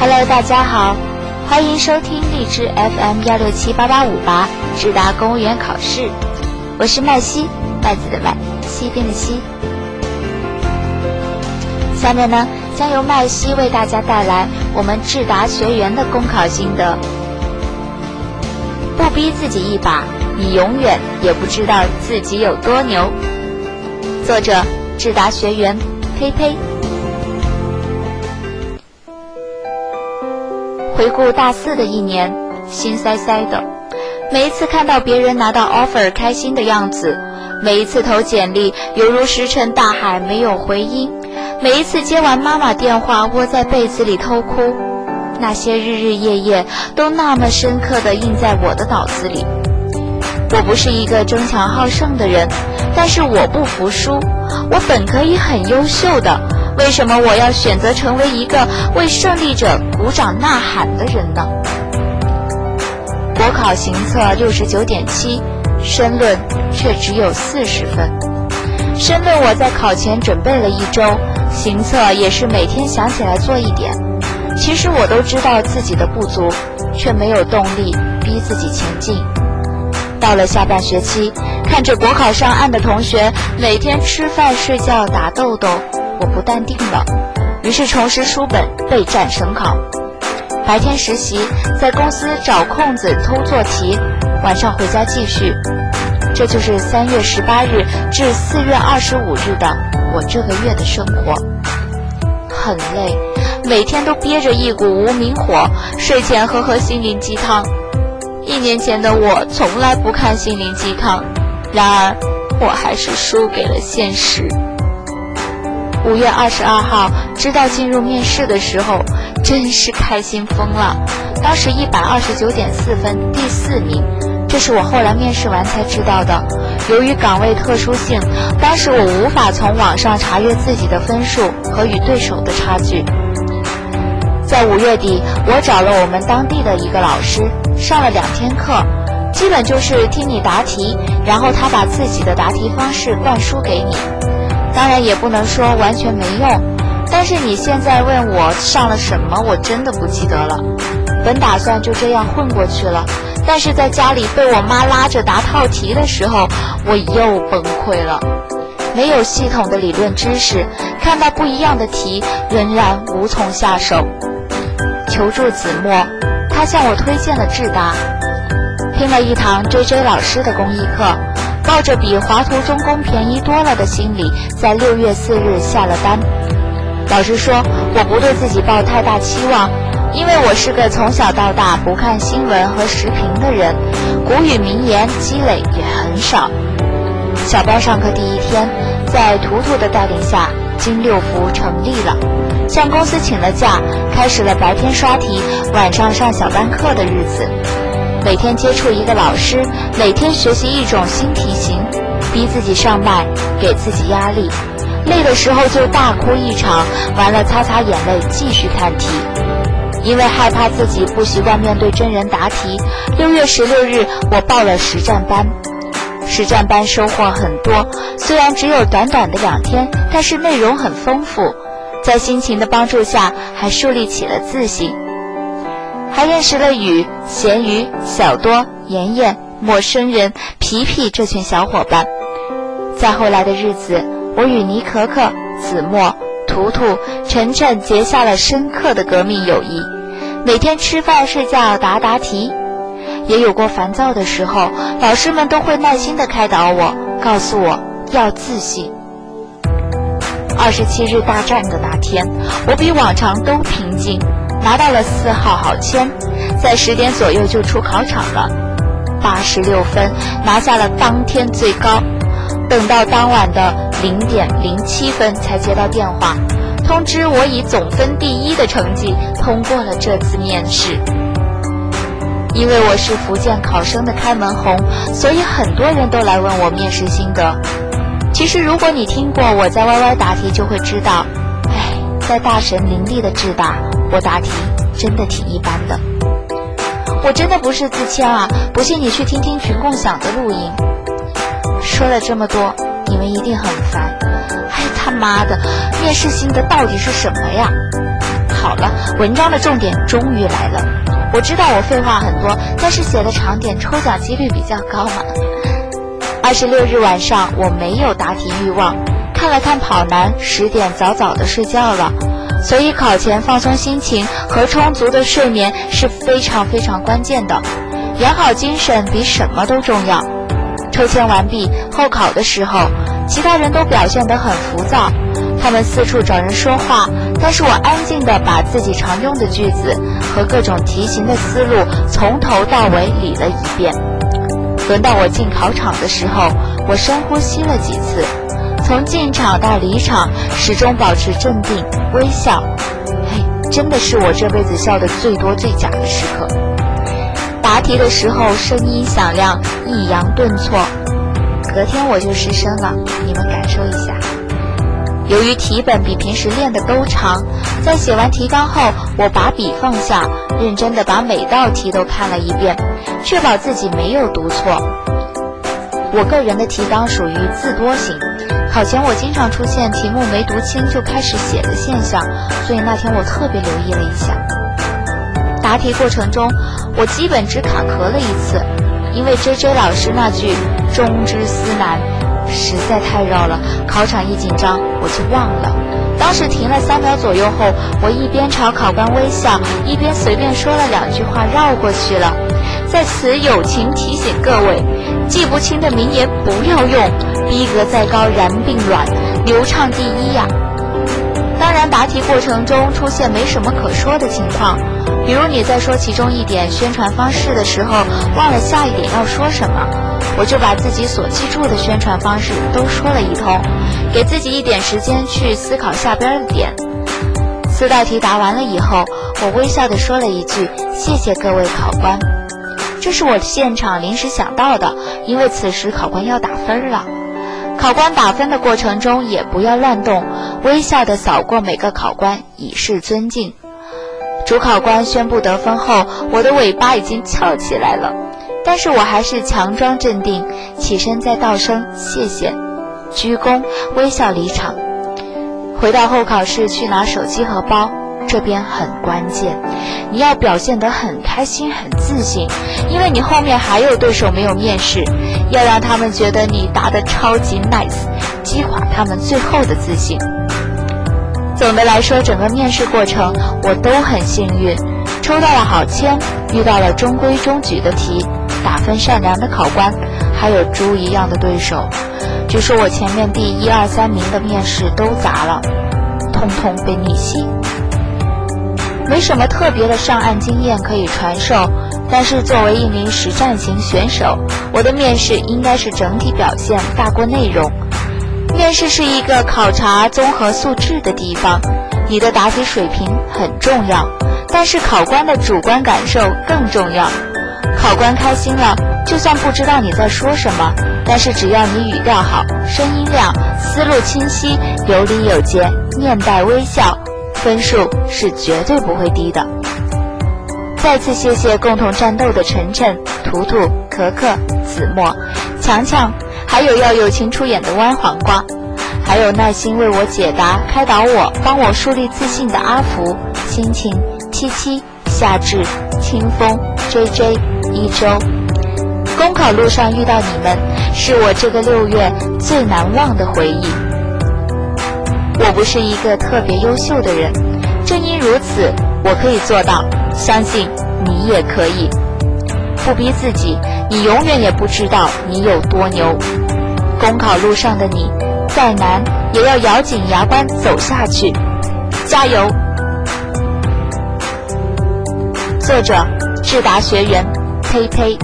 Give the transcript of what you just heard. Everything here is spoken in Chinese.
Hello，大家好，欢迎收听荔枝 FM 幺六七八八五八智达公务员考试，我是麦西，麦子的麦，西边的西。下面呢，将由麦西为大家带来我们智达学员的公考心得。不逼自己一把，你永远也不知道自己有多牛。作者：智达学员，呸呸。回顾大四的一年，心塞塞的。每一次看到别人拿到 offer 开心的样子，每一次投简历犹如石沉大海没有回音，每一次接完妈妈电话窝在被子里偷哭，那些日日夜夜都那么深刻地印在我的脑子里。我不是一个争强好胜的人，但是我不服输，我本可以很优秀的。为什么我要选择成为一个为胜利者鼓掌呐喊的人呢？国考行测六十九点七，申论却只有四十分。申论我在考前准备了一周，行测也是每天想起来做一点。其实我都知道自己的不足，却没有动力逼自己前进。到了下半学期，看着国考上岸的同学每天吃饭睡觉打豆豆。我不淡定了，于是重拾书本备战省考。白天实习，在公司找空子偷做题，晚上回家继续。这就是三月十八日至四月二十五日的我这个月的生活。很累，每天都憋着一股无名火，睡前喝喝心灵鸡汤。一年前的我从来不看心灵鸡汤，然而我还是输给了现实。五月二十二号，知道进入面试的时候，真是开心疯了。当时一百二十九点四分，第四名，这是我后来面试完才知道的。由于岗位特殊性，当时我无法从网上查阅自己的分数和与对手的差距。在五月底，我找了我们当地的一个老师，上了两天课，基本就是听你答题，然后他把自己的答题方式灌输给你。当然也不能说完全没用，但是你现在问我上了什么，我真的不记得了。本打算就这样混过去了，但是在家里被我妈拉着答套题的时候，我又崩溃了。没有系统的理论知识，看到不一样的题，仍然无从下手。求助子墨，他向我推荐了智达，听了一堂 JJ 老师的公益课。抱着比华图中公便宜多了的心理，在六月四日下了单。老实说，我不对自己抱太大期望，因为我是个从小到大不看新闻和时评的人，古语名言积累也很少。小班上课第一天，在图图的带领下，金六福成立了，向公司请了假，开始了白天刷题、晚上上小班课的日子。每天接触一个老师，每天学习一种新题型，逼自己上麦，给自己压力，累的时候就大哭一场，完了擦擦眼泪继续看题。因为害怕自己不习惯面对真人答题，六月十六日我报了实战班。实战班收获很多，虽然只有短短的两天，但是内容很丰富，在辛勤的帮助下，还树立起了自信。还认识了雨、咸鱼、小多、妍妍、陌生人、皮皮这群小伙伴。在后来的日子，我与倪可可、子墨、图图、晨晨结下了深刻的革命友谊。每天吃饭、睡觉、答答题，也有过烦躁的时候，老师们都会耐心地开导我，告诉我要自信。二十七日大战的那天，我比往常都平静。拿到了四号好签，在十点左右就出考场了，八十六分拿下了当天最高。等到当晚的零点零七分才接到电话，通知我以总分第一的成绩通过了这次面试。因为我是福建考生的开门红，所以很多人都来问我面试心得。其实如果你听过我在 YY 答题，就会知道，在大神林立的智大。我答题真的挺一般的，我真的不是自谦啊！不信你去听听群共享的录音。说了这么多，你们一定很烦。哎他妈的，面试心得到底是什么呀？好了，文章的重点终于来了。我知道我废话很多，但是写的长点，抽奖几率比较高嘛。二十六日晚上我没有答题欲望，看了看跑男，十点早早的睡觉了。所以考前放松心情和充足的睡眠是非常非常关键的，养好精神比什么都重要。抽签完毕，候考的时候，其他人都表现得很浮躁，他们四处找人说话，但是我安静地把自己常用的句子和各种题型的思路从头到尾理了一遍。轮到我进考场的时候，我深呼吸了几次。从进场到离场，始终保持镇定微笑。嘿，真的是我这辈子笑的最多最假的时刻。答题的时候声音响亮，抑扬顿挫。隔天我就失声了，你们感受一下。由于题本比平时练的都长，在写完提纲后，我把笔放下，认真的把每道题都看了一遍，确保自己没有读错。我个人的提纲属于字多型。考前我经常出现题目没读清就开始写的现象，所以那天我特别留意了一下。答题过程中，我基本只卡壳了一次，因为 J J 老师那句“中之思难”实在太绕了，考场一紧张我就忘了。当时停了三秒左右后，我一边朝考官微笑，一边随便说了两句话绕过去了。在此友情提醒各位，记不清的名言不要用，逼格再高然并卵，流畅第一呀。当然，答题过程中出现没什么可说的情况，比如你在说其中一点宣传方式的时候，忘了下一点要说什么，我就把自己所记住的宣传方式都说了一通，给自己一点时间去思考下边的点。四道题答完了以后，我微笑地说了一句：“谢谢各位考官。”这是我现场临时想到的，因为此时考官要打分了。考官打分的过程中也不要乱动，微笑地扫过每个考官，以示尊敬。主考官宣布得分后，我的尾巴已经翘起来了，但是我还是强装镇定，起身再道声谢谢，鞠躬微笑离场。回到候考室去拿手机和包。这边很关键，你要表现得很开心、很自信，因为你后面还有对手没有面试，要让他们觉得你答得超级 nice，击垮他们最后的自信。总的来说，整个面试过程我都很幸运，抽到了好签，遇到了中规中矩的题，打分善良的考官，还有猪一样的对手。据说我前面第一二三名的面试都砸了，通通被逆袭。没什么特别的上岸经验可以传授，但是作为一名实战型选手，我的面试应该是整体表现大过内容。面试是一个考察综合素质的地方，你的答题水平很重要，但是考官的主观感受更重要。考官开心了，就算不知道你在说什么，但是只要你语调好、声音亮、思路清晰、有理有节、面带微笑。分数是绝对不会低的。再次谢谢共同战斗的晨晨、图图、可可、子墨、强强，还有要友情出演的弯黄瓜，还有耐心为我解答、开导我、帮我树立自信的阿福、心情、七七、夏至、清风、J J、一周。公考路上遇到你们，是我这个六月最难忘的回忆。我不是一个特别优秀的人，正因如此，我可以做到。相信你也可以。不逼自己，你永远也不知道你有多牛。公考路上的你，再难也要咬紧牙关走下去，加油！作者：智达学员，呸呸。